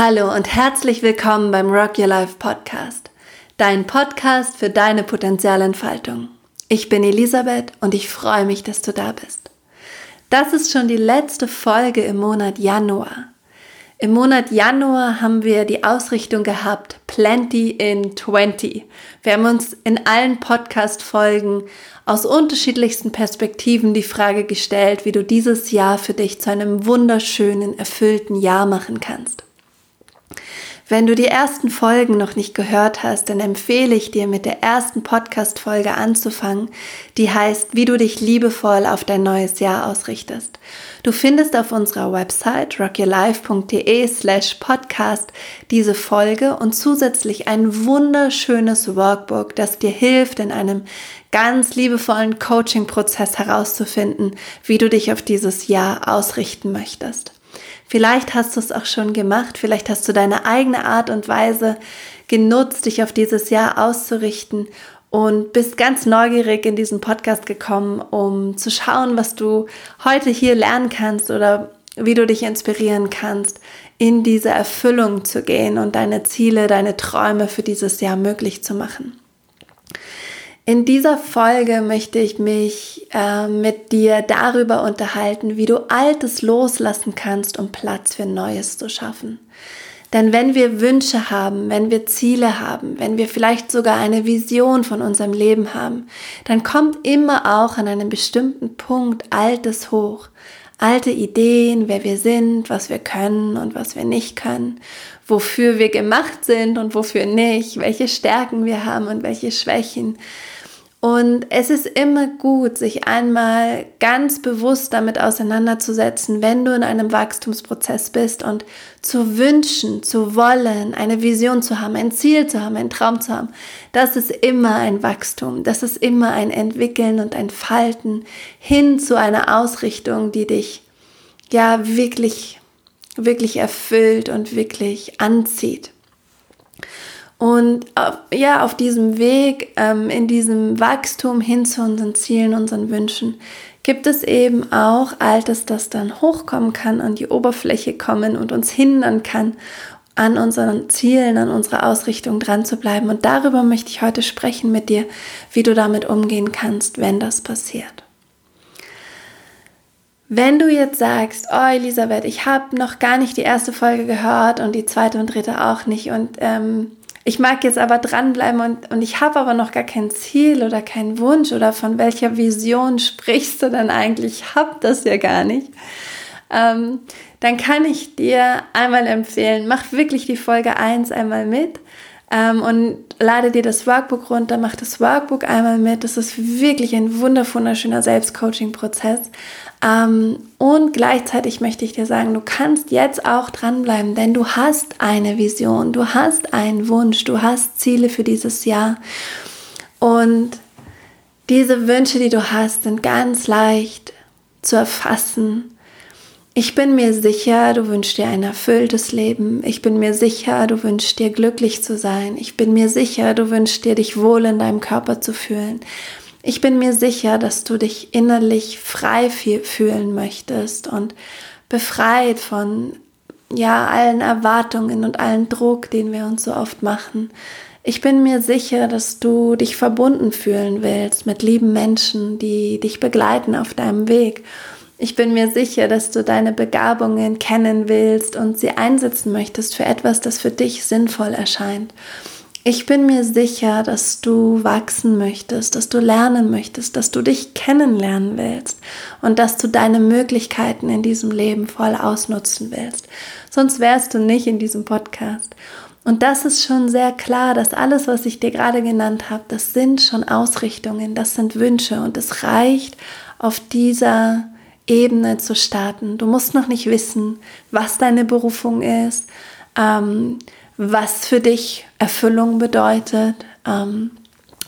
Hallo und herzlich willkommen beim Rock Your Life Podcast, dein Podcast für deine Potenzialentfaltung. Ich bin Elisabeth und ich freue mich, dass du da bist. Das ist schon die letzte Folge im Monat Januar. Im Monat Januar haben wir die Ausrichtung gehabt, Plenty in 20. Wir haben uns in allen Podcast-Folgen aus unterschiedlichsten Perspektiven die Frage gestellt, wie du dieses Jahr für dich zu einem wunderschönen, erfüllten Jahr machen kannst. Wenn du die ersten Folgen noch nicht gehört hast, dann empfehle ich dir mit der ersten Podcast-Folge anzufangen, die heißt, wie du dich liebevoll auf dein neues Jahr ausrichtest. Du findest auf unserer Website rockyourlife.de slash podcast diese Folge und zusätzlich ein wunderschönes Workbook, das dir hilft, in einem ganz liebevollen Coaching-Prozess herauszufinden, wie du dich auf dieses Jahr ausrichten möchtest. Vielleicht hast du es auch schon gemacht, vielleicht hast du deine eigene Art und Weise genutzt, dich auf dieses Jahr auszurichten und bist ganz neugierig in diesen Podcast gekommen, um zu schauen, was du heute hier lernen kannst oder wie du dich inspirieren kannst, in diese Erfüllung zu gehen und deine Ziele, deine Träume für dieses Jahr möglich zu machen. In dieser Folge möchte ich mich äh, mit dir darüber unterhalten, wie du Altes loslassen kannst, um Platz für Neues zu schaffen. Denn wenn wir Wünsche haben, wenn wir Ziele haben, wenn wir vielleicht sogar eine Vision von unserem Leben haben, dann kommt immer auch an einem bestimmten Punkt Altes hoch. Alte Ideen, wer wir sind, was wir können und was wir nicht können, wofür wir gemacht sind und wofür nicht, welche Stärken wir haben und welche Schwächen. Und es ist immer gut, sich einmal ganz bewusst damit auseinanderzusetzen, wenn du in einem Wachstumsprozess bist und zu wünschen, zu wollen, eine Vision zu haben, ein Ziel zu haben, einen Traum zu haben. Das ist immer ein Wachstum, das ist immer ein Entwickeln und ein Falten hin zu einer Ausrichtung, die dich ja wirklich, wirklich erfüllt und wirklich anzieht. Und ja, auf diesem Weg, ähm, in diesem Wachstum hin zu unseren Zielen, unseren Wünschen, gibt es eben auch Altes, das dann hochkommen kann, an die Oberfläche kommen und uns hindern kann, an unseren Zielen, an unserer Ausrichtung dran zu bleiben. Und darüber möchte ich heute sprechen mit dir, wie du damit umgehen kannst, wenn das passiert. Wenn du jetzt sagst, oh Elisabeth, ich habe noch gar nicht die erste Folge gehört und die zweite und dritte auch nicht und ähm, ich mag jetzt aber dranbleiben und, und ich habe aber noch gar kein Ziel oder keinen Wunsch oder von welcher Vision sprichst du denn eigentlich? Ich habe das ja gar nicht. Ähm, dann kann ich dir einmal empfehlen, mach wirklich die Folge 1 einmal mit ähm, und lade dir das Workbook runter, mach das Workbook einmal mit. Das ist wirklich ein wunderschöner Selbstcoaching-Prozess. Ähm, und gleichzeitig möchte ich dir sagen, du kannst jetzt auch dranbleiben, denn du hast eine Vision, du hast einen Wunsch, du hast Ziele für dieses Jahr. Und diese Wünsche, die du hast, sind ganz leicht zu erfassen. Ich bin mir sicher, du wünschst dir ein erfülltes Leben. Ich bin mir sicher, du wünschst dir glücklich zu sein. Ich bin mir sicher, du wünschst dir, dich wohl in deinem Körper zu fühlen. Ich bin mir sicher, dass du dich innerlich frei fühlen möchtest und befreit von ja allen Erwartungen und allen Druck, den wir uns so oft machen. Ich bin mir sicher, dass du dich verbunden fühlen willst mit lieben Menschen, die dich begleiten auf deinem Weg. Ich bin mir sicher, dass du deine Begabungen kennen willst und sie einsetzen möchtest für etwas, das für dich sinnvoll erscheint. Ich bin mir sicher, dass du wachsen möchtest, dass du lernen möchtest, dass du dich kennenlernen willst und dass du deine Möglichkeiten in diesem Leben voll ausnutzen willst. Sonst wärst du nicht in diesem Podcast. Und das ist schon sehr klar, dass alles, was ich dir gerade genannt habe, das sind schon Ausrichtungen, das sind Wünsche und es reicht, auf dieser Ebene zu starten. Du musst noch nicht wissen, was deine Berufung ist. Ähm, was für dich Erfüllung bedeutet, ähm,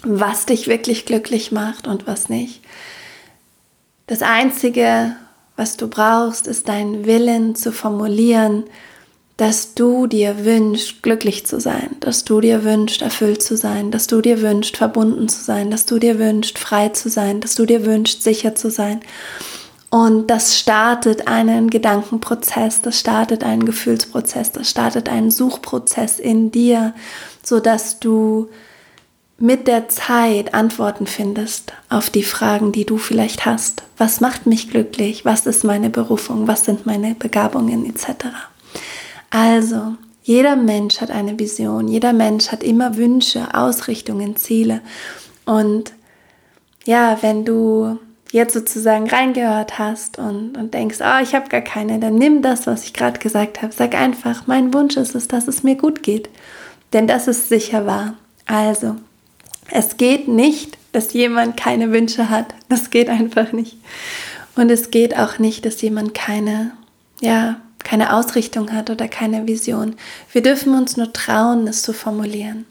was dich wirklich glücklich macht und was nicht. Das Einzige, was du brauchst, ist deinen Willen zu formulieren, dass du dir wünschst, glücklich zu sein, dass du dir wünschst, erfüllt zu sein, dass du dir wünschst, verbunden zu sein, dass du dir wünschst, frei zu sein, dass du dir wünschst, sicher zu sein. Und das startet einen Gedankenprozess, das startet einen Gefühlsprozess, das startet einen Suchprozess in dir, so dass du mit der Zeit Antworten findest auf die Fragen, die du vielleicht hast. Was macht mich glücklich? Was ist meine Berufung? Was sind meine Begabungen etc. Also, jeder Mensch hat eine Vision, jeder Mensch hat immer Wünsche, Ausrichtungen, Ziele. Und ja, wenn du jetzt sozusagen reingehört hast und, und denkst, oh, ich habe gar keine, dann nimm das, was ich gerade gesagt habe. Sag einfach, mein Wunsch ist es, dass es mir gut geht. Denn das ist sicher wahr. Also, es geht nicht, dass jemand keine Wünsche hat. Das geht einfach nicht. Und es geht auch nicht, dass jemand keine, ja, keine Ausrichtung hat oder keine Vision. Wir dürfen uns nur trauen, es zu formulieren.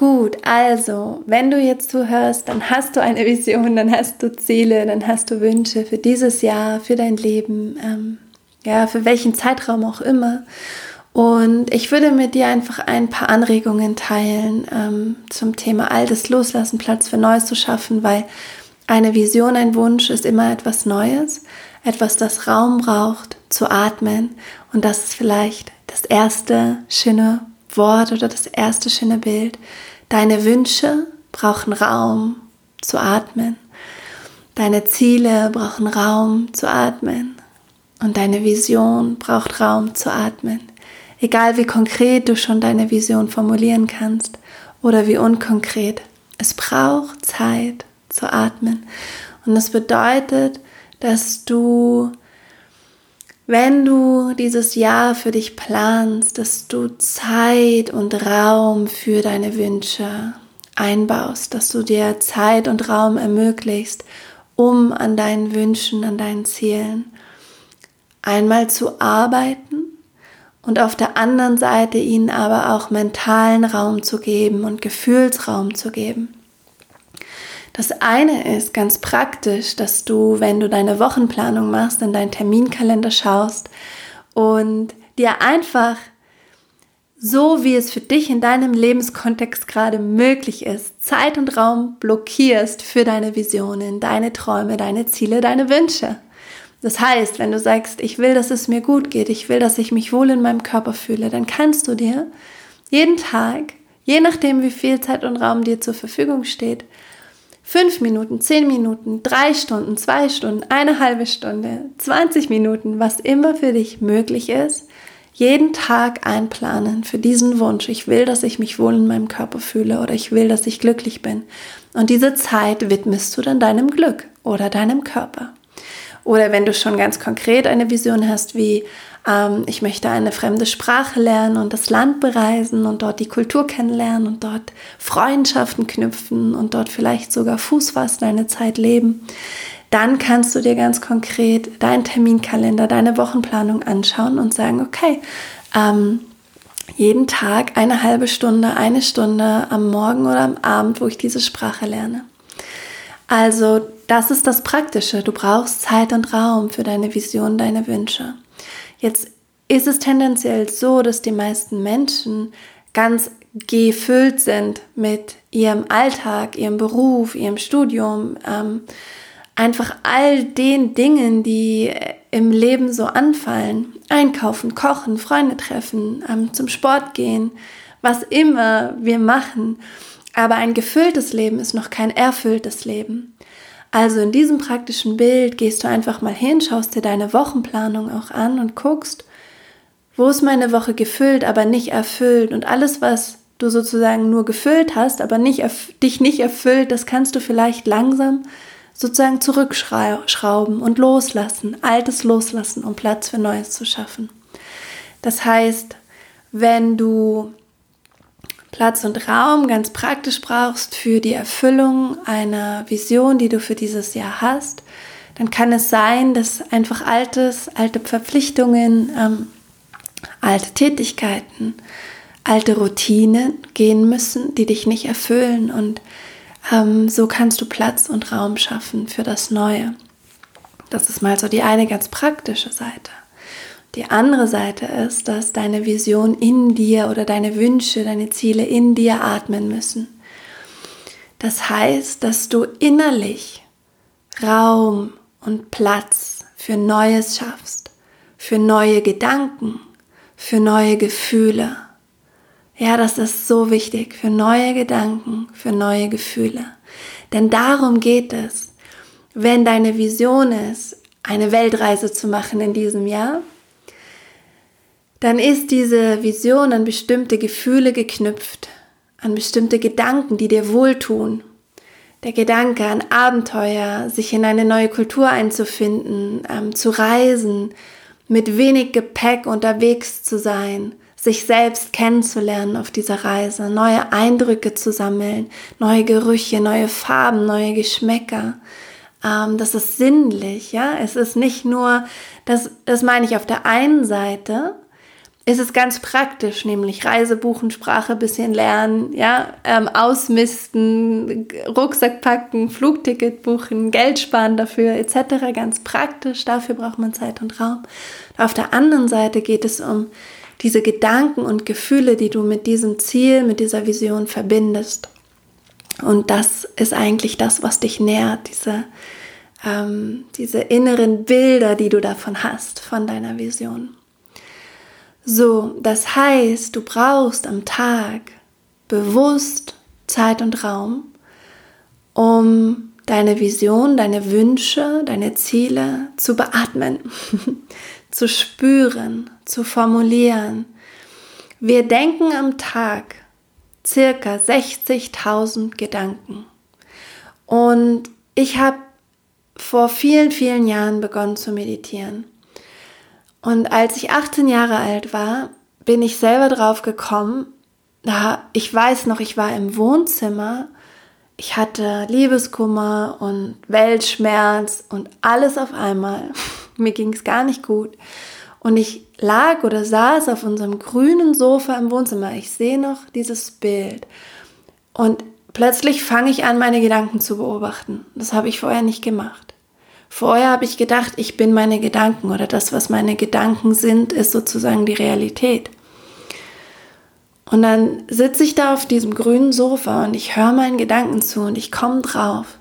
Gut, also, wenn du jetzt zuhörst, dann hast du eine Vision, dann hast du Ziele, dann hast du Wünsche für dieses Jahr, für dein Leben, ähm, ja, für welchen Zeitraum auch immer. Und ich würde mit dir einfach ein paar Anregungen teilen ähm, zum Thema Altes loslassen, Platz für Neues zu schaffen, weil eine Vision, ein Wunsch ist immer etwas Neues, etwas, das Raum braucht zu atmen. Und das ist vielleicht das erste schöne Wort oder das erste schöne Bild, Deine Wünsche brauchen Raum zu atmen. Deine Ziele brauchen Raum zu atmen. Und deine Vision braucht Raum zu atmen. Egal wie konkret du schon deine Vision formulieren kannst oder wie unkonkret. Es braucht Zeit zu atmen. Und das bedeutet, dass du wenn du dieses Jahr für dich planst, dass du Zeit und Raum für deine Wünsche einbaust, dass du dir Zeit und Raum ermöglicht, um an deinen Wünschen, an deinen Zielen einmal zu arbeiten und auf der anderen Seite ihnen aber auch mentalen Raum zu geben und Gefühlsraum zu geben. Das eine ist ganz praktisch, dass du, wenn du deine Wochenplanung machst, in deinen Terminkalender schaust und dir einfach so, wie es für dich in deinem Lebenskontext gerade möglich ist, Zeit und Raum blockierst für deine Visionen, deine Träume, deine Ziele, deine Wünsche. Das heißt, wenn du sagst, ich will, dass es mir gut geht, ich will, dass ich mich wohl in meinem Körper fühle, dann kannst du dir jeden Tag, je nachdem, wie viel Zeit und Raum dir zur Verfügung steht, fünf Minuten, zehn Minuten, drei Stunden, zwei Stunden, eine halbe Stunde, 20 Minuten, was immer für dich möglich ist, jeden Tag einplanen für diesen Wunsch. Ich will, dass ich mich wohl in meinem Körper fühle oder ich will, dass ich glücklich bin. Und diese Zeit widmest du dann deinem Glück oder deinem Körper. Oder wenn du schon ganz konkret eine Vision hast, wie ähm, ich möchte eine fremde Sprache lernen und das Land bereisen und dort die Kultur kennenlernen und dort Freundschaften knüpfen und dort vielleicht sogar Fuß fassen, eine Zeit leben. Dann kannst du dir ganz konkret deinen Terminkalender, deine Wochenplanung anschauen und sagen, okay, ähm, jeden Tag eine halbe Stunde, eine Stunde am Morgen oder am Abend, wo ich diese Sprache lerne. Also das ist das Praktische. Du brauchst Zeit und Raum für deine Vision, deine Wünsche. Jetzt ist es tendenziell so, dass die meisten Menschen ganz gefüllt sind mit ihrem Alltag, ihrem Beruf, ihrem Studium, ähm, einfach all den Dingen, die im Leben so anfallen. Einkaufen, kochen, Freunde treffen, ähm, zum Sport gehen, was immer wir machen. Aber ein gefülltes Leben ist noch kein erfülltes Leben. Also in diesem praktischen Bild gehst du einfach mal hin, schaust dir deine Wochenplanung auch an und guckst, wo ist meine Woche gefüllt, aber nicht erfüllt. Und alles, was du sozusagen nur gefüllt hast, aber nicht dich nicht erfüllt, das kannst du vielleicht langsam sozusagen zurückschrauben und loslassen, altes loslassen, um Platz für Neues zu schaffen. Das heißt, wenn du Platz und Raum ganz praktisch brauchst für die Erfüllung einer Vision, die du für dieses Jahr hast, dann kann es sein, dass einfach altes, alte Verpflichtungen, ähm, alte Tätigkeiten, alte Routinen gehen müssen, die dich nicht erfüllen. Und ähm, so kannst du Platz und Raum schaffen für das Neue. Das ist mal so die eine ganz praktische Seite. Die andere Seite ist, dass deine Vision in dir oder deine Wünsche, deine Ziele in dir atmen müssen. Das heißt, dass du innerlich Raum und Platz für Neues schaffst, für neue Gedanken, für neue Gefühle. Ja, das ist so wichtig, für neue Gedanken, für neue Gefühle. Denn darum geht es, wenn deine Vision ist, eine Weltreise zu machen in diesem Jahr, dann ist diese Vision an bestimmte Gefühle geknüpft, an bestimmte Gedanken, die dir wohltun. Der Gedanke an Abenteuer, sich in eine neue Kultur einzufinden, ähm, zu reisen, mit wenig Gepäck unterwegs zu sein, sich selbst kennenzulernen auf dieser Reise, neue Eindrücke zu sammeln, neue Gerüche, neue Farben, neue Geschmäcker. Ähm, das ist sinnlich, ja. Es ist nicht nur, das, das meine ich auf der einen Seite, ist es ganz praktisch, nämlich Reise buchen, Sprache bisschen lernen, ja, ähm, ausmisten, Rucksack packen, Flugticket buchen, Geld sparen dafür etc. Ganz praktisch, dafür braucht man Zeit und Raum. Auf der anderen Seite geht es um diese Gedanken und Gefühle, die du mit diesem Ziel, mit dieser Vision verbindest. Und das ist eigentlich das, was dich nährt, diese, ähm, diese inneren Bilder, die du davon hast, von deiner Vision. So, das heißt, du brauchst am Tag bewusst Zeit und Raum, um deine Vision, deine Wünsche, deine Ziele zu beatmen, zu spüren, zu formulieren. Wir denken am Tag circa 60.000 Gedanken. Und ich habe vor vielen, vielen Jahren begonnen zu meditieren. Und als ich 18 Jahre alt war, bin ich selber drauf gekommen, da ich weiß noch, ich war im Wohnzimmer, ich hatte Liebeskummer und Weltschmerz und alles auf einmal. Mir ging es gar nicht gut. Und ich lag oder saß auf unserem grünen Sofa im Wohnzimmer. Ich sehe noch dieses Bild. Und plötzlich fange ich an, meine Gedanken zu beobachten. Das habe ich vorher nicht gemacht. Vorher habe ich gedacht, ich bin meine Gedanken oder das, was meine Gedanken sind, ist sozusagen die Realität. Und dann sitze ich da auf diesem grünen Sofa und ich höre meinen Gedanken zu und ich komme drauf.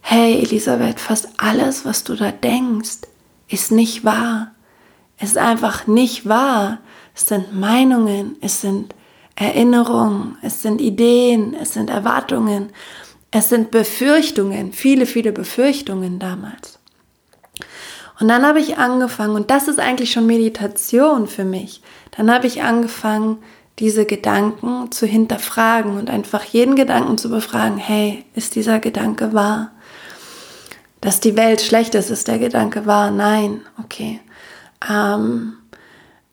Hey Elisabeth, fast alles, was du da denkst, ist nicht wahr. Ist einfach nicht wahr. Es sind Meinungen, es sind Erinnerungen, es sind Ideen, es sind Erwartungen. Es sind Befürchtungen, viele, viele Befürchtungen damals. Und dann habe ich angefangen, und das ist eigentlich schon Meditation für mich, dann habe ich angefangen, diese Gedanken zu hinterfragen und einfach jeden Gedanken zu befragen, hey, ist dieser Gedanke wahr? Dass die Welt schlecht ist, ist der Gedanke wahr? Nein, okay. Ähm,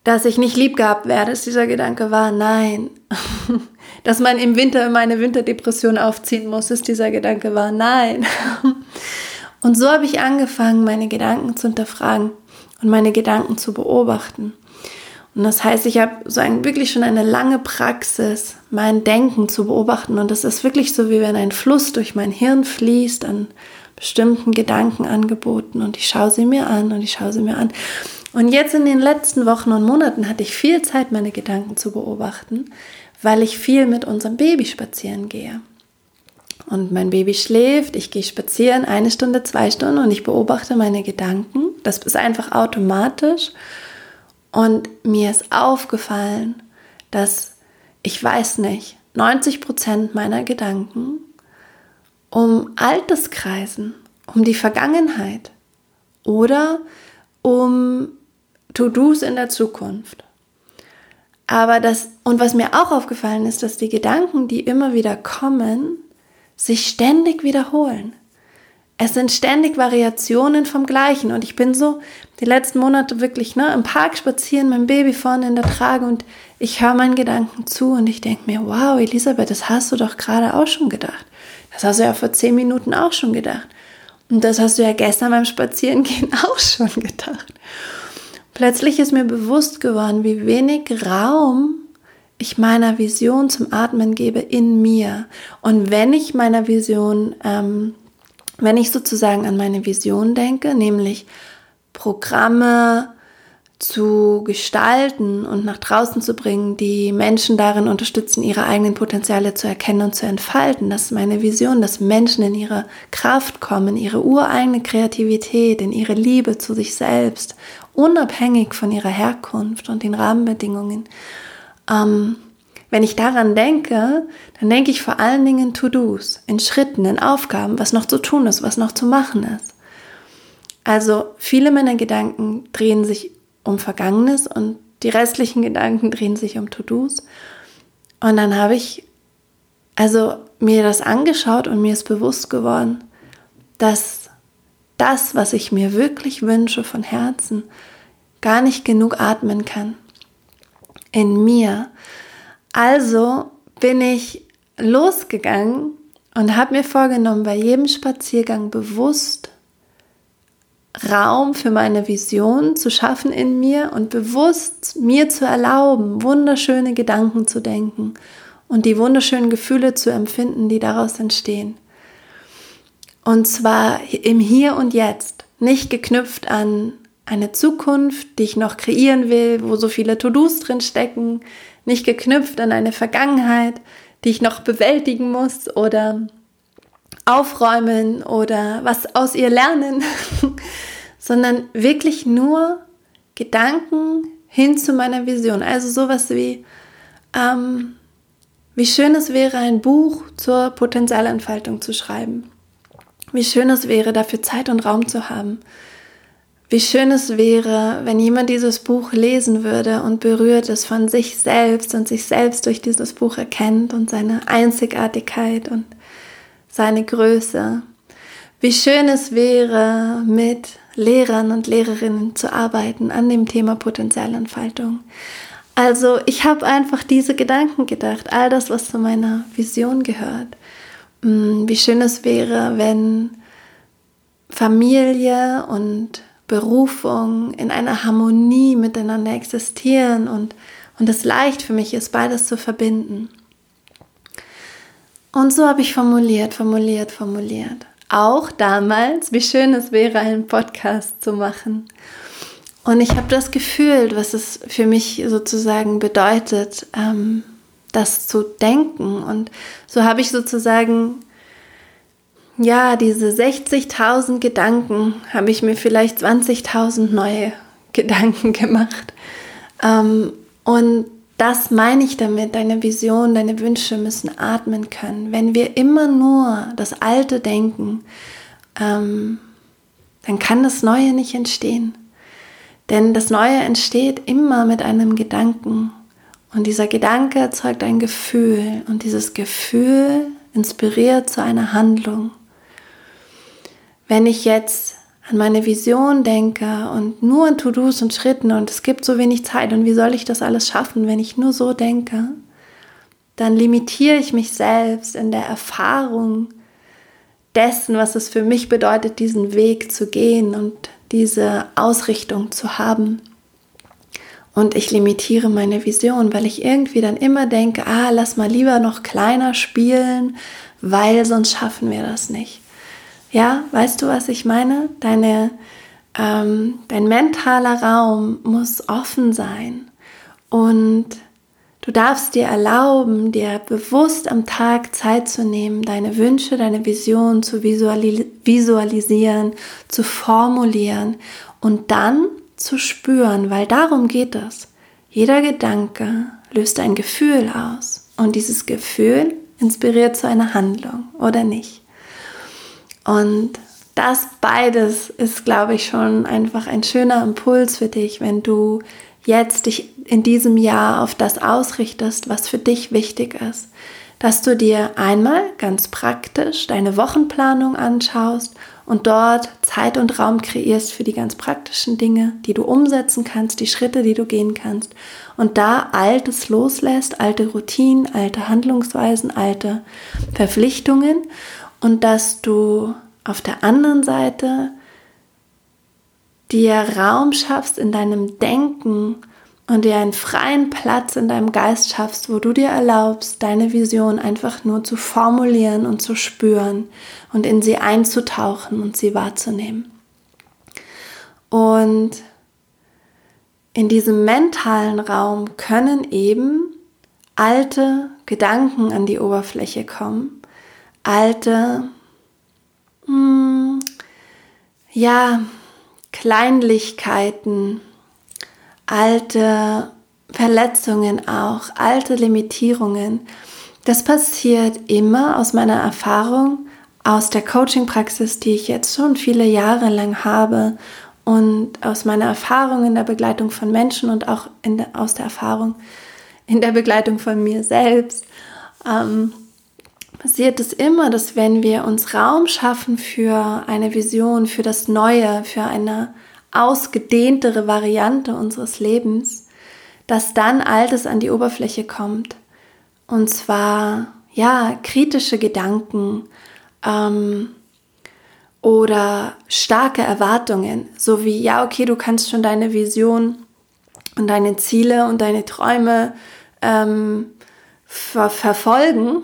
dass ich nicht lieb gehabt werde, ist dieser Gedanke wahr? Nein. dass man im Winter immer eine Winterdepression aufziehen muss, ist dieser Gedanke wahr? Nein. Und so habe ich angefangen, meine Gedanken zu hinterfragen und meine Gedanken zu beobachten. Und das heißt, ich habe so ein, wirklich schon eine lange Praxis, mein Denken zu beobachten. Und das ist wirklich so, wie wenn ein Fluss durch mein Hirn fließt an bestimmten Gedankenangeboten. Und ich schaue sie mir an und ich schaue sie mir an. Und jetzt in den letzten Wochen und Monaten hatte ich viel Zeit, meine Gedanken zu beobachten, weil ich viel mit unserem Baby spazieren gehe. Und mein Baby schläft, ich gehe spazieren, eine Stunde, zwei Stunden und ich beobachte meine Gedanken. Das ist einfach automatisch. Und mir ist aufgefallen, dass ich weiß nicht, 90 Prozent meiner Gedanken um Altes kreisen, um die Vergangenheit oder um To-Dos in der Zukunft. Aber das, und was mir auch aufgefallen ist, dass die Gedanken, die immer wieder kommen, sich ständig wiederholen. Es sind ständig Variationen vom Gleichen. Und ich bin so die letzten Monate wirklich ne, im Park spazieren, mein Baby vorne in der Trage und ich höre meinen Gedanken zu und ich denke mir, wow, Elisabeth, das hast du doch gerade auch schon gedacht. Das hast du ja vor zehn Minuten auch schon gedacht. Und das hast du ja gestern beim Spazierengehen auch schon gedacht. Plötzlich ist mir bewusst geworden, wie wenig Raum ich meiner Vision zum Atmen gebe in mir. Und wenn ich meiner Vision, ähm, wenn ich sozusagen an meine Vision denke, nämlich Programme, zu gestalten und nach draußen zu bringen, die Menschen darin unterstützen, ihre eigenen Potenziale zu erkennen und zu entfalten. Das ist meine Vision, dass Menschen in ihre Kraft kommen, ihre ureigene Kreativität, in ihre Liebe zu sich selbst, unabhängig von ihrer Herkunft und den Rahmenbedingungen. Ähm, wenn ich daran denke, dann denke ich vor allen Dingen in To-Dos, in Schritten, in Aufgaben, was noch zu tun ist, was noch zu machen ist. Also viele meiner Gedanken drehen sich um Vergangenes und die restlichen Gedanken drehen sich um To-Dos. Und dann habe ich also mir das angeschaut und mir ist bewusst geworden, dass das, was ich mir wirklich wünsche von Herzen, gar nicht genug atmen kann in mir. Also bin ich losgegangen und habe mir vorgenommen, bei jedem Spaziergang bewusst Raum für meine Vision zu schaffen in mir und bewusst mir zu erlauben, wunderschöne Gedanken zu denken und die wunderschönen Gefühle zu empfinden, die daraus entstehen. Und zwar im Hier und Jetzt, nicht geknüpft an eine Zukunft, die ich noch kreieren will, wo so viele To-Dos drin stecken, nicht geknüpft an eine Vergangenheit, die ich noch bewältigen muss oder aufräumen oder was aus ihr lernen, sondern wirklich nur Gedanken hin zu meiner Vision. Also sowas wie, ähm, wie schön es wäre, ein Buch zur Potenzialentfaltung zu schreiben. Wie schön es wäre, dafür Zeit und Raum zu haben. Wie schön es wäre, wenn jemand dieses Buch lesen würde und berührt es von sich selbst und sich selbst durch dieses Buch erkennt und seine Einzigartigkeit und seine Größe. Wie schön es wäre, mit Lehrern und Lehrerinnen zu arbeiten an dem Thema Potenzialentfaltung. Also ich habe einfach diese Gedanken gedacht, all das, was zu meiner Vision gehört. Mm, wie schön es wäre, wenn Familie und Berufung in einer Harmonie miteinander existieren und, und es leicht für mich ist, beides zu verbinden. Und so habe ich formuliert, formuliert, formuliert. Auch damals, wie schön es wäre, einen Podcast zu machen. Und ich habe das gefühlt, was es für mich sozusagen bedeutet, ähm, das zu denken. Und so habe ich sozusagen, ja, diese 60.000 Gedanken, habe ich mir vielleicht 20.000 neue Gedanken gemacht. Ähm, und das meine ich damit, deine Vision, deine Wünsche müssen atmen können. Wenn wir immer nur das Alte denken, ähm, dann kann das Neue nicht entstehen. Denn das Neue entsteht immer mit einem Gedanken. Und dieser Gedanke erzeugt ein Gefühl. Und dieses Gefühl inspiriert zu einer Handlung. Wenn ich jetzt an meine Vision denke und nur an To-Dos und Schritten und es gibt so wenig Zeit und wie soll ich das alles schaffen, wenn ich nur so denke, dann limitiere ich mich selbst in der Erfahrung dessen, was es für mich bedeutet, diesen Weg zu gehen und diese Ausrichtung zu haben. Und ich limitiere meine Vision, weil ich irgendwie dann immer denke, ah, lass mal lieber noch kleiner spielen, weil sonst schaffen wir das nicht. Ja, weißt du, was ich meine? Deine, ähm, dein mentaler Raum muss offen sein und du darfst dir erlauben, dir bewusst am Tag Zeit zu nehmen, deine Wünsche, deine Vision zu visualis visualisieren, zu formulieren und dann zu spüren, weil darum geht es. Jeder Gedanke löst ein Gefühl aus und dieses Gefühl inspiriert zu einer Handlung oder nicht. Und das beides ist, glaube ich, schon einfach ein schöner Impuls für dich, wenn du jetzt dich in diesem Jahr auf das ausrichtest, was für dich wichtig ist. Dass du dir einmal ganz praktisch deine Wochenplanung anschaust und dort Zeit und Raum kreierst für die ganz praktischen Dinge, die du umsetzen kannst, die Schritte, die du gehen kannst. Und da Altes loslässt, alte Routinen, alte Handlungsweisen, alte Verpflichtungen und dass du auf der anderen Seite dir Raum schaffst in deinem Denken und dir einen freien Platz in deinem Geist schaffst, wo du dir erlaubst, deine Vision einfach nur zu formulieren und zu spüren und in sie einzutauchen und sie wahrzunehmen. Und in diesem mentalen Raum können eben alte Gedanken an die Oberfläche kommen, alte, mh, hm, ja, Kleinlichkeiten, alte Verletzungen auch, alte Limitierungen. Das passiert immer aus meiner Erfahrung, aus der Coaching-Praxis, die ich jetzt schon viele Jahre lang habe und aus meiner Erfahrung in der Begleitung von Menschen und auch der, aus der Erfahrung in der Begleitung von mir selbst. Ähm, passiert es immer, dass wenn wir uns Raum schaffen für eine Vision, für das Neue, für eine ausgedehntere Variante unseres Lebens, dass dann Altes an die Oberfläche kommt. Und zwar, ja, kritische Gedanken ähm, oder starke Erwartungen, so wie, ja, okay, du kannst schon deine Vision und deine Ziele und deine Träume ähm, ver verfolgen,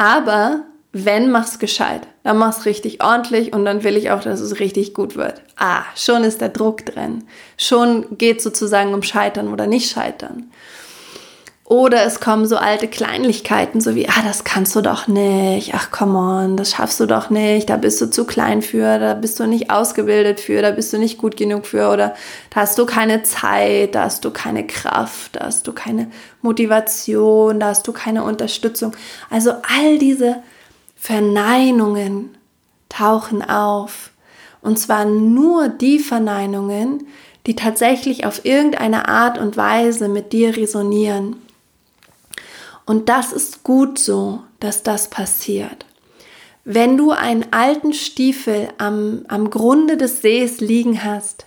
aber wenn, mach's gescheit. Dann mach's richtig ordentlich und dann will ich auch, dass es richtig gut wird. Ah, schon ist der Druck drin. Schon geht sozusagen um Scheitern oder nicht Scheitern. Oder es kommen so alte Kleinlichkeiten, so wie, ah, das kannst du doch nicht, ach come on, das schaffst du doch nicht, da bist du zu klein für, da bist du nicht ausgebildet für, da bist du nicht gut genug für oder da hast du keine Zeit, da hast du keine Kraft, da hast du keine Motivation, da hast du keine Unterstützung. Also all diese Verneinungen tauchen auf. Und zwar nur die Verneinungen, die tatsächlich auf irgendeine Art und Weise mit dir resonieren. Und das ist gut so, dass das passiert. Wenn du einen alten Stiefel am, am Grunde des Sees liegen hast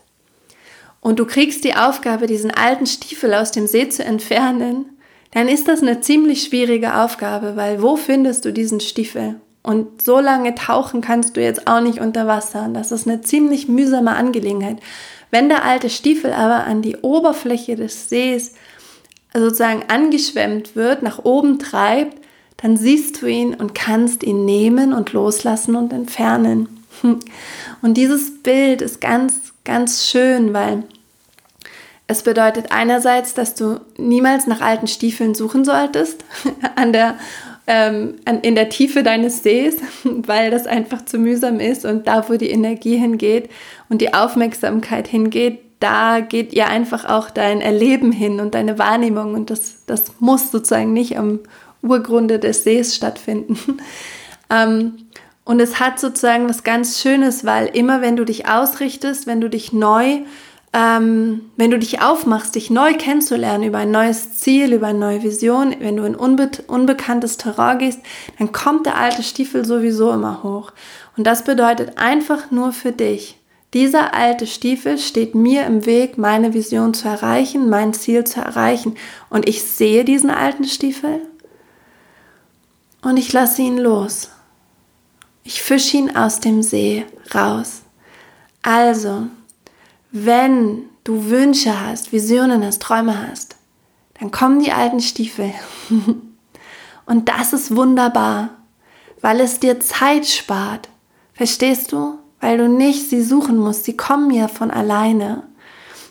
und du kriegst die Aufgabe, diesen alten Stiefel aus dem See zu entfernen, dann ist das eine ziemlich schwierige Aufgabe, weil wo findest du diesen Stiefel? Und so lange tauchen kannst du jetzt auch nicht unter Wasser. Das ist eine ziemlich mühsame Angelegenheit. Wenn der alte Stiefel aber an die Oberfläche des Sees sozusagen angeschwemmt wird, nach oben treibt, dann siehst du ihn und kannst ihn nehmen und loslassen und entfernen. Und dieses Bild ist ganz, ganz schön, weil es bedeutet einerseits, dass du niemals nach alten Stiefeln suchen solltest an der, ähm, an, in der Tiefe deines Sees, weil das einfach zu mühsam ist und da, wo die Energie hingeht und die Aufmerksamkeit hingeht, da geht ihr einfach auch dein Erleben hin und deine Wahrnehmung und das, das muss sozusagen nicht am Urgrunde des Sees stattfinden. ähm, und es hat sozusagen was ganz Schönes, weil immer wenn du dich ausrichtest, wenn du dich neu, ähm, wenn du dich aufmachst, dich neu kennenzulernen über ein neues Ziel, über eine neue Vision, wenn du in unbe unbekanntes Terrain gehst, dann kommt der alte Stiefel sowieso immer hoch. Und das bedeutet einfach nur für dich, dieser alte Stiefel steht mir im Weg, meine Vision zu erreichen, mein Ziel zu erreichen. Und ich sehe diesen alten Stiefel und ich lasse ihn los. Ich fische ihn aus dem See raus. Also, wenn du Wünsche hast, Visionen hast, Träume hast, dann kommen die alten Stiefel. und das ist wunderbar, weil es dir Zeit spart. Verstehst du? Weil du nicht sie suchen musst. Sie kommen ja von alleine.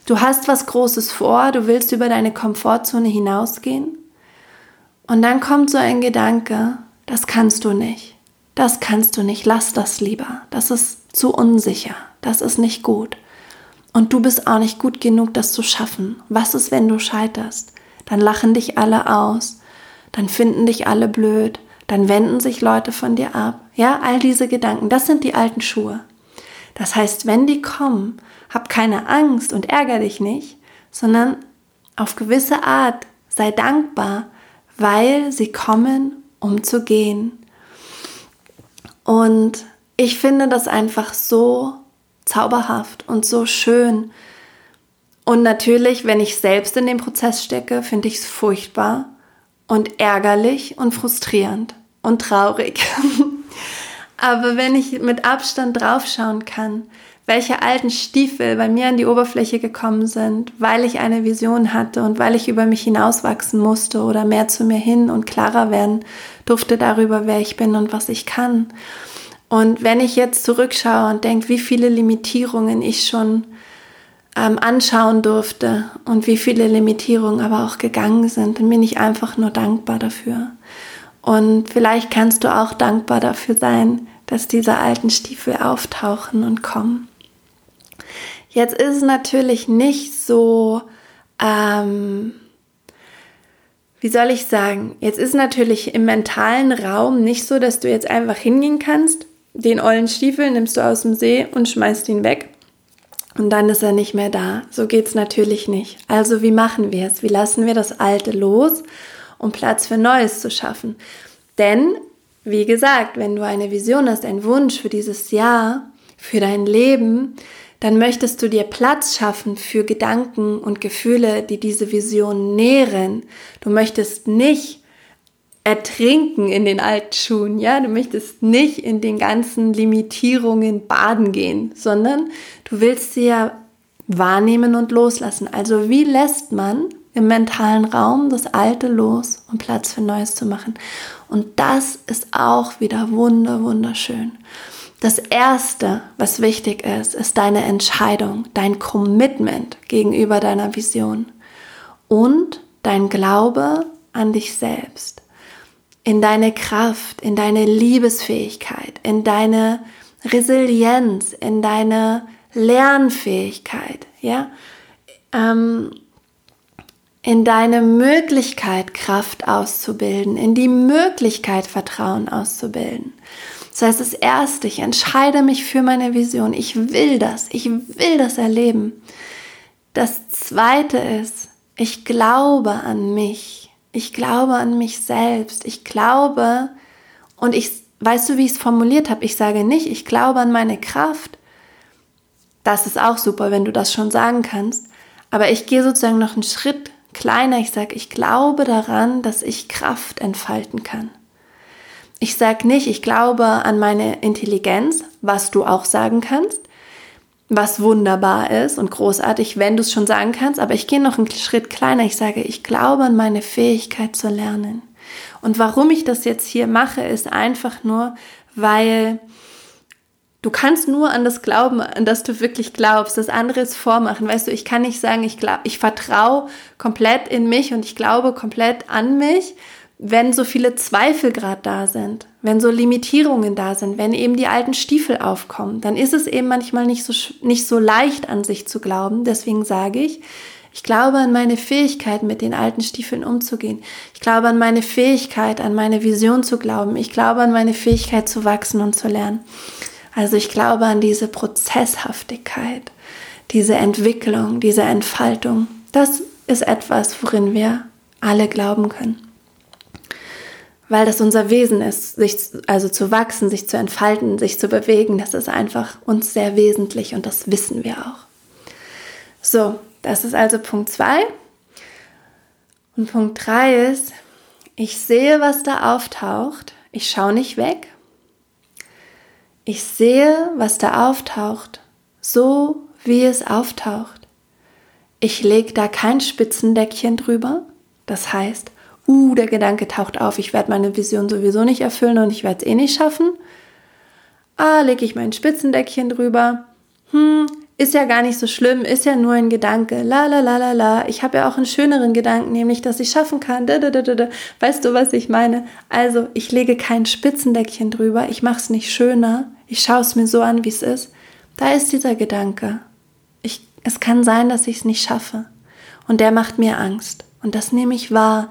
Du hast was Großes vor, du willst über deine Komfortzone hinausgehen. Und dann kommt so ein Gedanke, das kannst du nicht. Das kannst du nicht, lass das lieber. Das ist zu unsicher. Das ist nicht gut. Und du bist auch nicht gut genug, das zu schaffen. Was ist, wenn du scheiterst? Dann lachen dich alle aus. Dann finden dich alle blöd. Dann wenden sich Leute von dir ab. Ja, all diese Gedanken, das sind die alten Schuhe. Das heißt, wenn die kommen, hab keine Angst und ärger dich nicht, sondern auf gewisse Art sei dankbar, weil sie kommen, um zu gehen. Und ich finde das einfach so zauberhaft und so schön. Und natürlich, wenn ich selbst in dem Prozess stecke, finde ich es furchtbar und ärgerlich und frustrierend und traurig. Aber wenn ich mit Abstand draufschauen kann, welche alten Stiefel bei mir an die Oberfläche gekommen sind, weil ich eine Vision hatte und weil ich über mich hinauswachsen musste oder mehr zu mir hin und klarer werden durfte darüber, wer ich bin und was ich kann. Und wenn ich jetzt zurückschaue und denke, wie viele Limitierungen ich schon ähm, anschauen durfte und wie viele Limitierungen aber auch gegangen sind, dann bin ich einfach nur dankbar dafür. Und vielleicht kannst du auch dankbar dafür sein, dass diese alten Stiefel auftauchen und kommen. Jetzt ist es natürlich nicht so, ähm, wie soll ich sagen, jetzt ist natürlich im mentalen Raum nicht so, dass du jetzt einfach hingehen kannst, den ollen Stiefel nimmst du aus dem See und schmeißt ihn weg. Und dann ist er nicht mehr da. So geht's natürlich nicht. Also wie machen wir es? Wie lassen wir das Alte los, um Platz für Neues zu schaffen? Denn, wie gesagt, wenn du eine Vision hast, einen Wunsch für dieses Jahr, für dein Leben, dann möchtest du dir Platz schaffen für Gedanken und Gefühle, die diese Vision nähren. Du möchtest nicht ertrinken in den alten Schuhen, ja, du möchtest nicht in den ganzen Limitierungen baden gehen, sondern du willst sie ja wahrnehmen und loslassen. Also wie lässt man im mentalen Raum das Alte los, um Platz für Neues zu machen? Und das ist auch wieder wunder, wunderschön. Das Erste, was wichtig ist, ist deine Entscheidung, dein Commitment gegenüber deiner Vision und dein Glaube an dich selbst, in deine Kraft, in deine Liebesfähigkeit, in deine Resilienz, in deine Lernfähigkeit, ja, ähm, in deine Möglichkeit, Kraft auszubilden, in die Möglichkeit, Vertrauen auszubilden. Das heißt, das Erste, ich entscheide mich für meine Vision. Ich will das. Ich will das erleben. Das Zweite ist, ich glaube an mich. Ich glaube an mich selbst. Ich glaube und ich, weißt du, wie ich es formuliert habe? Ich sage nicht, ich glaube an meine Kraft. Das ist auch super, wenn du das schon sagen kannst. Aber ich gehe sozusagen noch einen Schritt kleiner. Ich sage, ich glaube daran, dass ich Kraft entfalten kann. Ich sage nicht, ich glaube an meine Intelligenz, was du auch sagen kannst, was wunderbar ist und großartig, wenn du es schon sagen kannst, aber ich gehe noch einen Schritt kleiner. Ich sage, ich glaube an meine Fähigkeit zu lernen. Und warum ich das jetzt hier mache, ist einfach nur, weil du kannst nur an das glauben, an das du wirklich glaubst. Das andere ist vormachen. Weißt du, ich kann nicht sagen, ich glaube, ich vertraue komplett in mich und ich glaube komplett an mich, wenn so viele Zweifel gerade da sind, wenn so Limitierungen da sind, wenn eben die alten Stiefel aufkommen, dann ist es eben manchmal nicht so, nicht so leicht an sich zu glauben. Deswegen sage ich, ich glaube an meine Fähigkeit, mit den alten Stiefeln umzugehen. Ich glaube an meine Fähigkeit, an meine Vision zu glauben. Ich glaube an meine Fähigkeit zu wachsen und zu lernen. Also ich glaube an diese Prozesshaftigkeit, diese Entwicklung, diese Entfaltung. Das ist etwas, worin wir alle glauben können weil das unser Wesen ist, sich also zu wachsen, sich zu entfalten, sich zu bewegen, das ist einfach uns sehr wesentlich und das wissen wir auch. So, das ist also Punkt 2. Und Punkt 3 ist, ich sehe, was da auftaucht, ich schaue nicht weg. Ich sehe, was da auftaucht, so wie es auftaucht. Ich lege da kein Spitzendeckchen drüber, das heißt, uh, der Gedanke taucht auf, ich werde meine Vision sowieso nicht erfüllen und ich werde es eh nicht schaffen. Ah, lege ich mein Spitzendeckchen drüber. Hm, ist ja gar nicht so schlimm, ist ja nur ein Gedanke. La la la la la. Ich habe ja auch einen schöneren Gedanken, nämlich, dass ich schaffen kann. Da, da, da, da. Weißt du, was ich meine? Also, ich lege kein Spitzendeckchen drüber, ich mache es nicht schöner, ich schaue es mir so an, wie es ist. Da ist dieser Gedanke. Ich, es kann sein, dass ich es nicht schaffe. Und der macht mir Angst. Und das nehme ich wahr.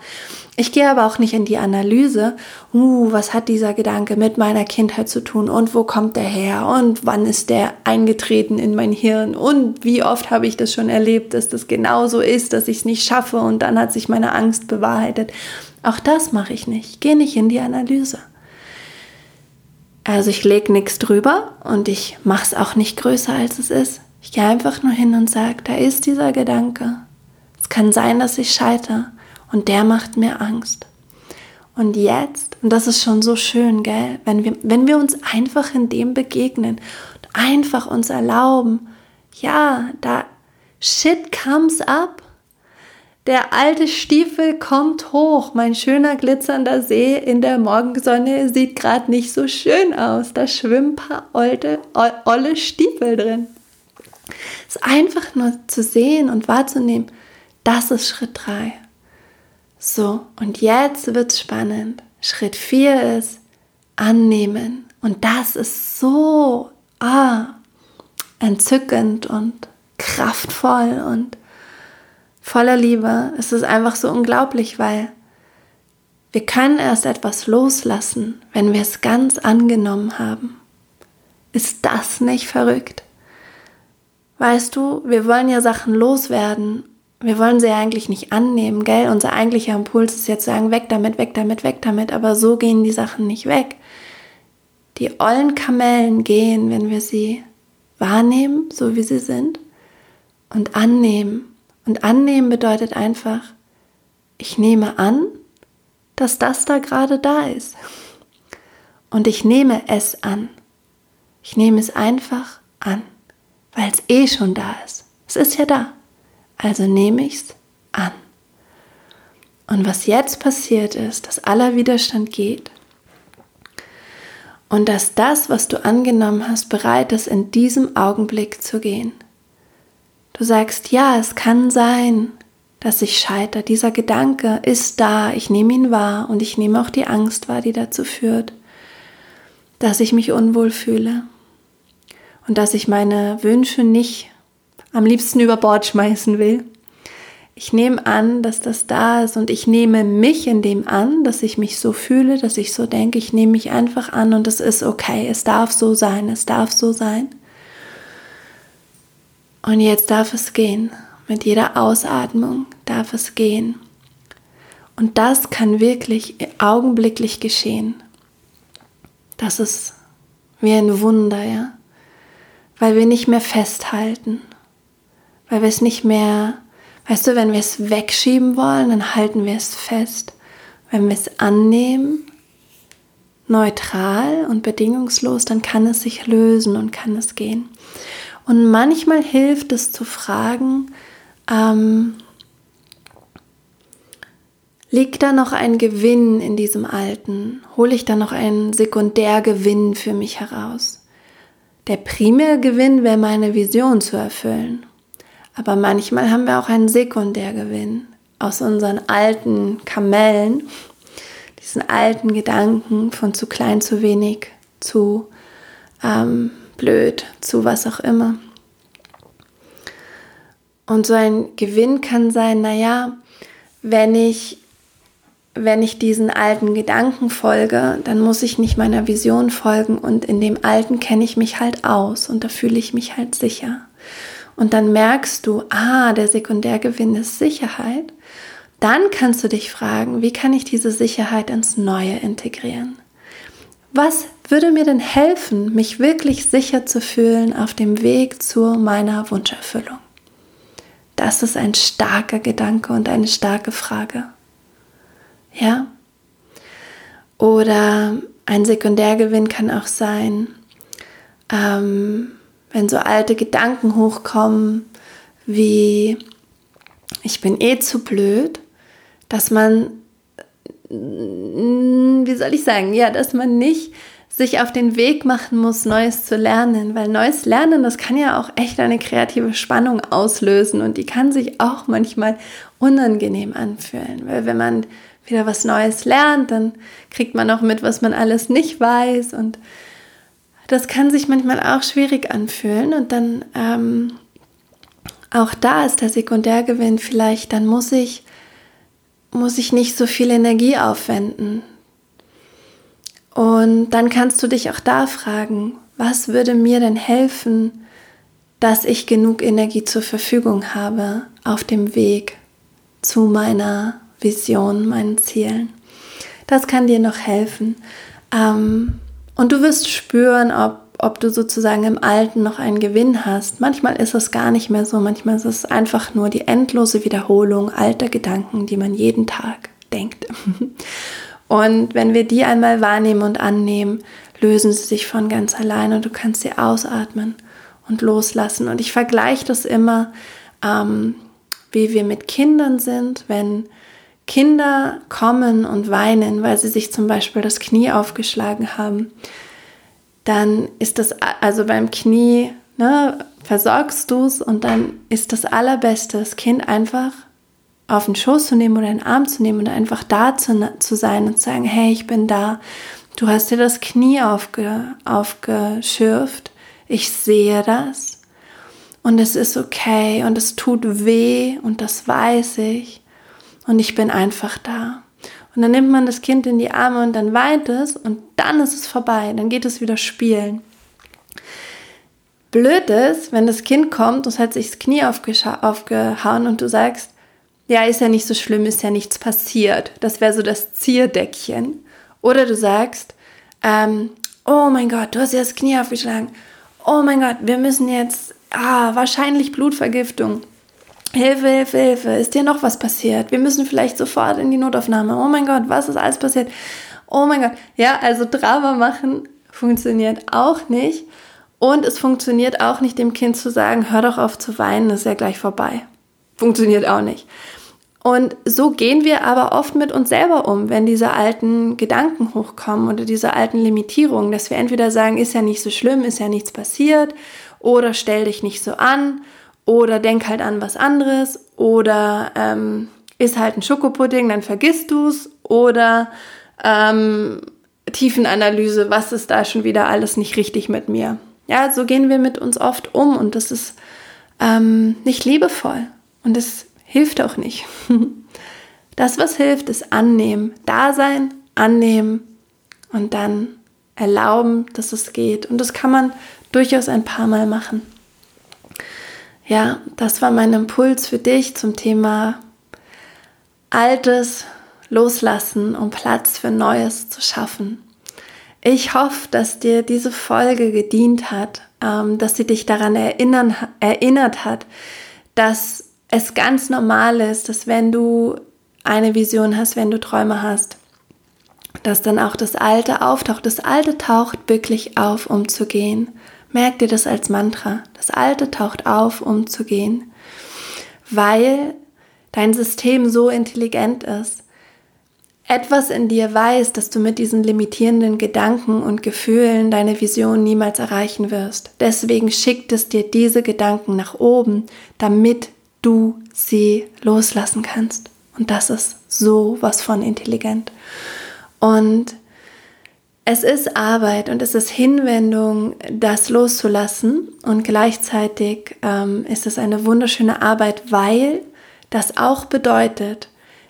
Ich gehe aber auch nicht in die Analyse, uh, was hat dieser Gedanke mit meiner Kindheit zu tun und wo kommt der her und wann ist der eingetreten in mein Hirn und wie oft habe ich das schon erlebt, dass das genauso ist, dass ich es nicht schaffe und dann hat sich meine Angst bewahrheitet. Auch das mache ich nicht. Ich gehe nicht in die Analyse. Also ich lege nichts drüber und ich mache es auch nicht größer, als es ist. Ich gehe einfach nur hin und sage, da ist dieser Gedanke kann sein, dass ich scheitere und der macht mir Angst. Und jetzt, und das ist schon so schön, gell, wenn wir, wenn wir uns einfach in dem begegnen und einfach uns erlauben, ja, da shit comes up. Der alte Stiefel kommt hoch. Mein schöner glitzernder See in der Morgensonne sieht gerade nicht so schön aus. Da schwimmen paar olle, olle Stiefel drin. Es einfach nur zu sehen und wahrzunehmen, das ist Schritt 3. So, und jetzt wird es spannend. Schritt 4 ist annehmen. Und das ist so ah, entzückend und kraftvoll und voller Liebe. Es ist einfach so unglaublich, weil wir können erst etwas loslassen, wenn wir es ganz angenommen haben. Ist das nicht verrückt? Weißt du, wir wollen ja Sachen loswerden. Wir wollen sie ja eigentlich nicht annehmen, gell? Unser eigentlicher Impuls ist jetzt zu sagen, weg damit, weg damit, weg damit, aber so gehen die Sachen nicht weg. Die ollen Kamellen gehen, wenn wir sie wahrnehmen, so wie sie sind, und annehmen. Und annehmen bedeutet einfach, ich nehme an, dass das da gerade da ist. Und ich nehme es an. Ich nehme es einfach an, weil es eh schon da ist. Es ist ja da. Also nehme ich es an. Und was jetzt passiert ist, dass aller Widerstand geht und dass das, was du angenommen hast, bereit ist, in diesem Augenblick zu gehen. Du sagst, ja, es kann sein, dass ich scheitere. Dieser Gedanke ist da, ich nehme ihn wahr und ich nehme auch die Angst wahr, die dazu führt, dass ich mich unwohl fühle und dass ich meine Wünsche nicht am liebsten über Bord schmeißen will. Ich nehme an, dass das da ist und ich nehme mich in dem an, dass ich mich so fühle, dass ich so denke. Ich nehme mich einfach an und es ist okay. Es darf so sein. Es darf so sein. Und jetzt darf es gehen. Mit jeder Ausatmung darf es gehen. Und das kann wirklich augenblicklich geschehen. Das ist wie ein Wunder, ja. Weil wir nicht mehr festhalten. Weil wir es nicht mehr, weißt du, wenn wir es wegschieben wollen, dann halten wir es fest. Wenn wir es annehmen, neutral und bedingungslos, dann kann es sich lösen und kann es gehen. Und manchmal hilft es zu fragen, ähm, liegt da noch ein Gewinn in diesem Alten? Hole ich da noch einen Sekundärgewinn für mich heraus? Der Primärgewinn wäre meine Vision zu erfüllen. Aber manchmal haben wir auch einen Sekundärgewinn aus unseren alten Kamellen, diesen alten Gedanken von zu klein, zu wenig, zu ähm, blöd, zu was auch immer. Und so ein Gewinn kann sein, naja, wenn ich, wenn ich diesen alten Gedanken folge, dann muss ich nicht meiner Vision folgen und in dem Alten kenne ich mich halt aus und da fühle ich mich halt sicher. Und dann merkst du, ah, der Sekundärgewinn ist Sicherheit. Dann kannst du dich fragen, wie kann ich diese Sicherheit ins Neue integrieren? Was würde mir denn helfen, mich wirklich sicher zu fühlen auf dem Weg zu meiner Wunscherfüllung? Das ist ein starker Gedanke und eine starke Frage. Ja? Oder ein Sekundärgewinn kann auch sein, ähm, wenn so alte Gedanken hochkommen, wie ich bin eh zu blöd, dass man, wie soll ich sagen, ja, dass man nicht sich auf den Weg machen muss, Neues zu lernen, weil neues Lernen, das kann ja auch echt eine kreative Spannung auslösen und die kann sich auch manchmal unangenehm anfühlen, weil wenn man wieder was Neues lernt, dann kriegt man auch mit, was man alles nicht weiß und das kann sich manchmal auch schwierig anfühlen und dann ähm, auch da ist der Sekundärgewinn vielleicht, dann muss ich muss ich nicht so viel Energie aufwenden. Und dann kannst du dich auch da fragen, was würde mir denn helfen, dass ich genug Energie zur Verfügung habe auf dem Weg zu meiner Vision, meinen Zielen. Das kann dir noch helfen. Ähm, und du wirst spüren, ob, ob du sozusagen im Alten noch einen Gewinn hast. Manchmal ist es gar nicht mehr so, manchmal ist es einfach nur die endlose Wiederholung alter Gedanken, die man jeden Tag denkt. Und wenn wir die einmal wahrnehmen und annehmen, lösen sie sich von ganz alleine und du kannst sie ausatmen und loslassen. Und ich vergleiche das immer, ähm, wie wir mit Kindern sind, wenn Kinder kommen und weinen, weil sie sich zum Beispiel das Knie aufgeschlagen haben, dann ist das also beim Knie ne, versorgst du es und dann ist das Allerbeste, das Kind einfach auf den Schoß zu nehmen oder in den Arm zu nehmen und einfach da zu, zu sein und zu sagen, hey, ich bin da. Du hast dir das Knie aufge, aufgeschürft. Ich sehe das. Und es ist okay und es tut weh und das weiß ich. Und ich bin einfach da. Und dann nimmt man das Kind in die Arme und dann weint es und dann ist es vorbei. Dann geht es wieder spielen. Blöd ist, wenn das Kind kommt und es hat sich das Knie aufgehauen und du sagst, ja, ist ja nicht so schlimm, ist ja nichts passiert. Das wäre so das Zierdeckchen. Oder du sagst, ähm, oh mein Gott, du hast ja das Knie aufgeschlagen. Oh mein Gott, wir müssen jetzt, ah, wahrscheinlich Blutvergiftung. Hilfe, Hilfe, Hilfe, ist dir noch was passiert? Wir müssen vielleicht sofort in die Notaufnahme. Oh mein Gott, was ist alles passiert? Oh mein Gott. Ja, also Drama machen funktioniert auch nicht. Und es funktioniert auch nicht, dem Kind zu sagen, hör doch auf zu weinen, ist ja gleich vorbei. Funktioniert auch nicht. Und so gehen wir aber oft mit uns selber um, wenn diese alten Gedanken hochkommen oder diese alten Limitierungen, dass wir entweder sagen, ist ja nicht so schlimm, ist ja nichts passiert, oder stell dich nicht so an, oder denk halt an was anderes, oder ähm, ist halt ein Schokopudding, dann vergisst du's, oder ähm, Tiefenanalyse, was ist da schon wieder alles nicht richtig mit mir. Ja, so gehen wir mit uns oft um und das ist ähm, nicht liebevoll und das hilft auch nicht. Das, was hilft, ist annehmen, da sein, annehmen und dann erlauben, dass es geht. Und das kann man durchaus ein paar Mal machen. Ja, das war mein Impuls für dich zum Thema Altes loslassen, um Platz für Neues zu schaffen. Ich hoffe, dass dir diese Folge gedient hat, ähm, dass sie dich daran erinnern, erinnert hat, dass es ganz normal ist, dass wenn du eine Vision hast, wenn du Träume hast, dass dann auch das Alte auftaucht. Das Alte taucht wirklich auf, um zu gehen. Merk dir das als Mantra. Das Alte taucht auf, um zu gehen. Weil dein System so intelligent ist. Etwas in dir weiß, dass du mit diesen limitierenden Gedanken und Gefühlen deine Vision niemals erreichen wirst. Deswegen schickt es dir diese Gedanken nach oben, damit du sie loslassen kannst. Und das ist so was von intelligent. Und es ist Arbeit und es ist Hinwendung, das loszulassen. Und gleichzeitig ähm, ist es eine wunderschöne Arbeit, weil das auch bedeutet,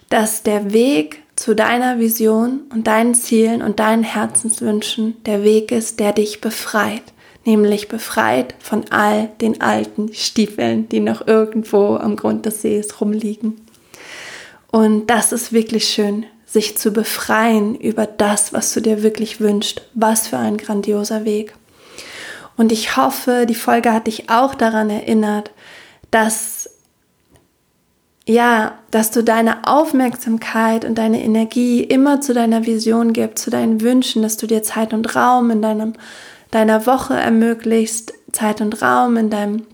dass der Weg zu deiner Vision und deinen Zielen und deinen Herzenswünschen der Weg ist, der dich befreit nämlich befreit von all den alten Stiefeln, die noch irgendwo am Grund des Sees rumliegen. Und das ist wirklich schön, sich zu befreien über das, was du dir wirklich wünschst. Was für ein grandioser Weg. Und ich hoffe, die Folge hat dich auch daran erinnert, dass ja, dass du deine Aufmerksamkeit und deine Energie immer zu deiner Vision gibst, zu deinen Wünschen, dass du dir Zeit und Raum in deinem deiner Woche ermöglichst, Zeit und Raum in deinem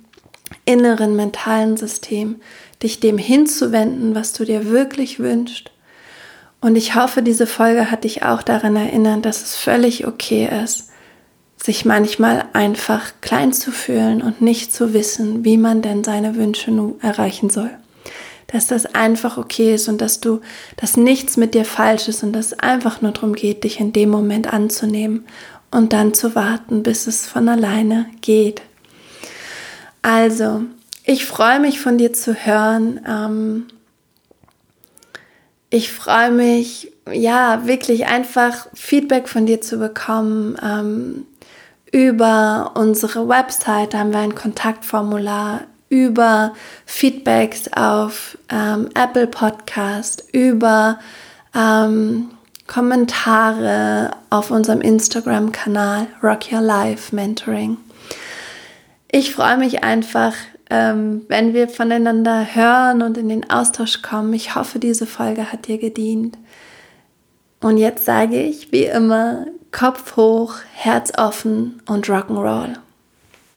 inneren mentalen System, dich dem hinzuwenden, was du dir wirklich wünschst. Und ich hoffe, diese Folge hat dich auch daran erinnert, dass es völlig okay ist, sich manchmal einfach klein zu fühlen und nicht zu wissen, wie man denn seine Wünsche nun erreichen soll. Dass das einfach okay ist und dass du, dass nichts mit dir falsch ist und dass es einfach nur darum geht, dich in dem Moment anzunehmen und dann zu warten, bis es von alleine geht. Also, ich freue mich von dir zu hören. Ähm, ich freue mich, ja, wirklich einfach Feedback von dir zu bekommen. Ähm, über unsere Website haben wir ein Kontaktformular, über Feedbacks auf ähm, Apple Podcast, über ähm, Kommentare auf unserem Instagram-Kanal Rock Your Life Mentoring. Ich freue mich einfach, ähm, wenn wir voneinander hören und in den Austausch kommen. Ich hoffe, diese Folge hat dir gedient. Und jetzt sage ich, wie immer, Kopf hoch, Herz offen und Rock'n'Roll.